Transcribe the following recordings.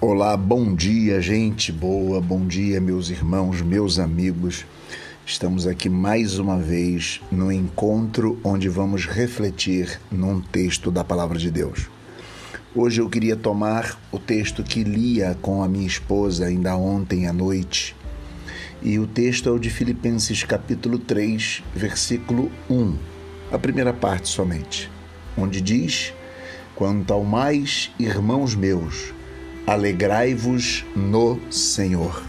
Olá, bom dia, gente boa, bom dia, meus irmãos, meus amigos. Estamos aqui mais uma vez no encontro onde vamos refletir num texto da Palavra de Deus. Hoje eu queria tomar o texto que lia com a minha esposa ainda ontem à noite. E o texto é o de Filipenses capítulo 3, versículo 1, a primeira parte somente, onde diz: Quanto ao mais, irmãos meus, alegrai-vos no Senhor.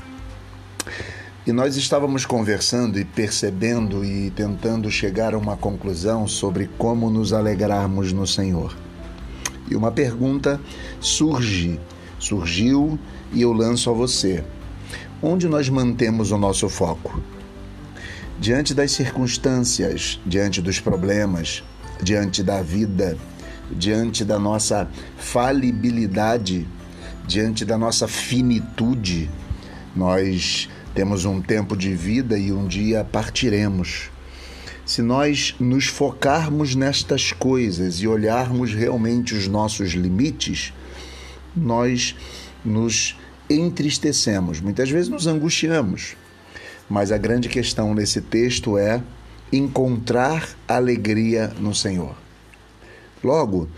E nós estávamos conversando e percebendo e tentando chegar a uma conclusão sobre como nos alegrarmos no Senhor. E uma pergunta surge, surgiu e eu lanço a você. Onde nós mantemos o nosso foco? Diante das circunstâncias, diante dos problemas, diante da vida, diante da nossa falibilidade, diante da nossa finitude. Nós temos um tempo de vida e um dia partiremos. Se nós nos focarmos nestas coisas e olharmos realmente os nossos limites, nós nos entristecemos, muitas vezes nos angustiamos. Mas a grande questão nesse texto é encontrar alegria no Senhor. Logo,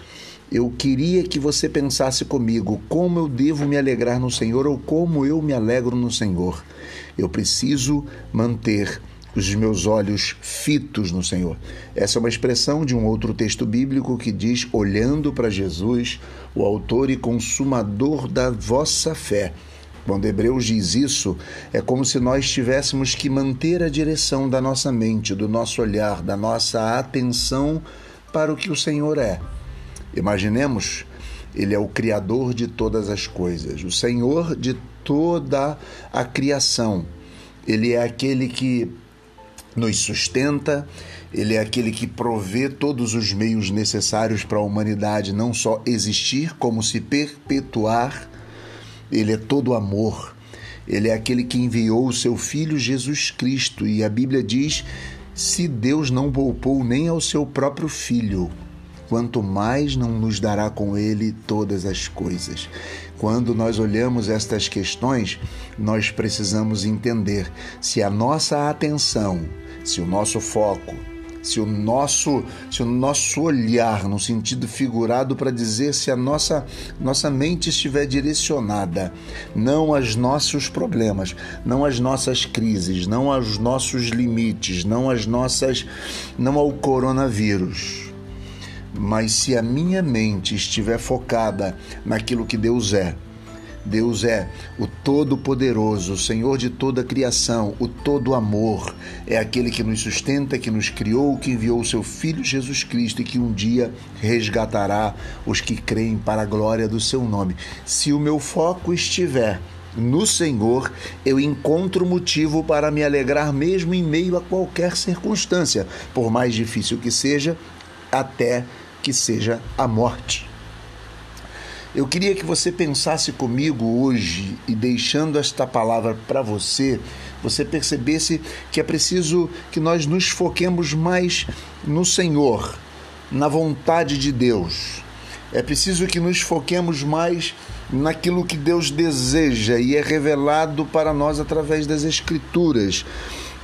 eu queria que você pensasse comigo como eu devo me alegrar no Senhor ou como eu me alegro no Senhor. Eu preciso manter os meus olhos fitos no Senhor. Essa é uma expressão de um outro texto bíblico que diz: olhando para Jesus, o autor e consumador da vossa fé. Quando Hebreus diz isso, é como se nós tivéssemos que manter a direção da nossa mente, do nosso olhar, da nossa atenção para o que o Senhor é. Imaginemos, ele é o criador de todas as coisas, o Senhor de toda a criação. Ele é aquele que nos sustenta, ele é aquele que provê todos os meios necessários para a humanidade não só existir, como se perpetuar. Ele é todo amor. Ele é aquele que enviou o seu filho Jesus Cristo, e a Bíblia diz: se Deus não poupou nem ao seu próprio filho, quanto mais não nos dará com ele todas as coisas. Quando nós olhamos estas questões, nós precisamos entender se a nossa atenção, se o nosso foco, se o nosso, se o nosso olhar, no sentido figurado, para dizer se a nossa, nossa mente estiver direcionada não aos nossos problemas, não às nossas crises, não aos nossos limites, não às nossas, não ao coronavírus mas se a minha mente estiver focada naquilo que Deus é, Deus é o Todo-Poderoso, o Senhor de toda a criação, o Todo-Amor. É aquele que nos sustenta, que nos criou, que enviou o seu Filho Jesus Cristo e que um dia resgatará os que creem para a glória do seu nome. Se o meu foco estiver no Senhor, eu encontro motivo para me alegrar, mesmo em meio a qualquer circunstância, por mais difícil que seja, até que seja a morte. Eu queria que você pensasse comigo hoje e deixando esta palavra para você, você percebesse que é preciso que nós nos foquemos mais no Senhor, na vontade de Deus. É preciso que nos foquemos mais naquilo que Deus deseja e é revelado para nós através das Escrituras.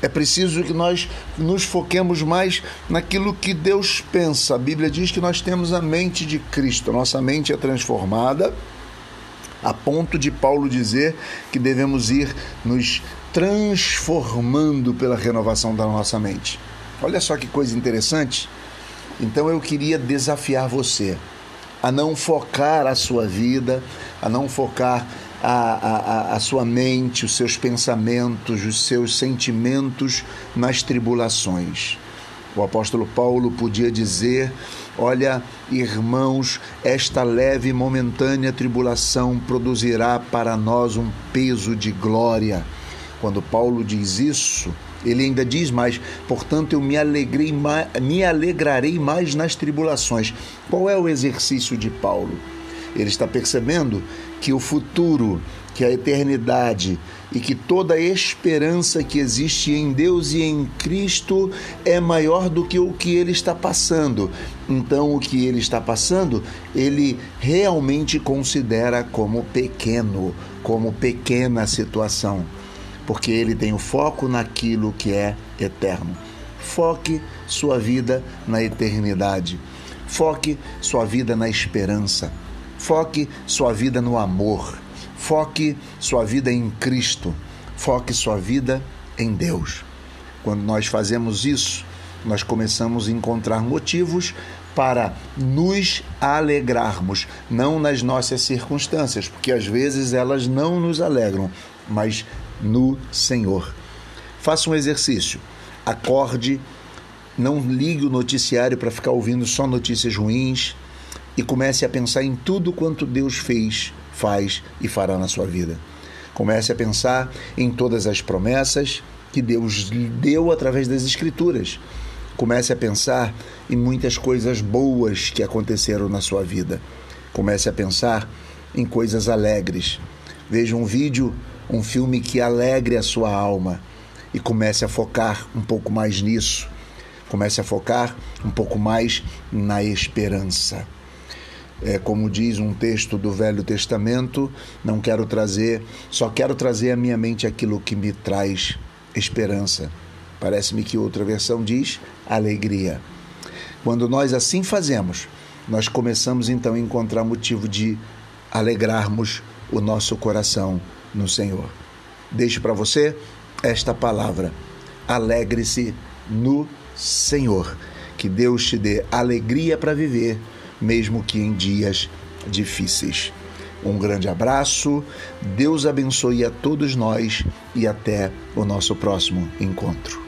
É preciso que nós nos foquemos mais naquilo que Deus pensa. A Bíblia diz que nós temos a mente de Cristo. Nossa mente é transformada a ponto de Paulo dizer que devemos ir nos transformando pela renovação da nossa mente. Olha só que coisa interessante. Então eu queria desafiar você a não focar a sua vida, a não focar a, a, a sua mente, os seus pensamentos, os seus sentimentos nas tribulações. O apóstolo Paulo podia dizer: Olha, irmãos, esta leve e momentânea tribulação produzirá para nós um peso de glória. Quando Paulo diz isso, ele ainda diz mais: portanto, eu me, alegrei, me alegrarei mais nas tribulações. Qual é o exercício de Paulo? Ele está percebendo que o futuro, que a eternidade e que toda a esperança que existe em Deus e em Cristo é maior do que o que ele está passando. Então, o que ele está passando, ele realmente considera como pequeno, como pequena situação, porque ele tem o foco naquilo que é eterno. Foque sua vida na eternidade. Foque sua vida na esperança. Foque sua vida no amor. Foque sua vida em Cristo. Foque sua vida em Deus. Quando nós fazemos isso, nós começamos a encontrar motivos para nos alegrarmos, não nas nossas circunstâncias, porque às vezes elas não nos alegram, mas no Senhor. Faça um exercício. Acorde não ligue o noticiário para ficar ouvindo só notícias ruins e comece a pensar em tudo quanto Deus fez, faz e fará na sua vida. Comece a pensar em todas as promessas que Deus lhe deu através das Escrituras. Comece a pensar em muitas coisas boas que aconteceram na sua vida. Comece a pensar em coisas alegres. Veja um vídeo, um filme que alegre a sua alma e comece a focar um pouco mais nisso Comece a focar um pouco mais na esperança. É, como diz um texto do Velho Testamento, não quero trazer, só quero trazer à minha mente aquilo que me traz esperança. Parece-me que outra versão diz alegria. Quando nós assim fazemos, nós começamos então a encontrar motivo de alegrarmos o nosso coração no Senhor. Deixo para você esta palavra: alegre-se no Senhor. Que Deus te dê alegria para viver, mesmo que em dias difíceis. Um grande abraço, Deus abençoe a todos nós e até o nosso próximo encontro.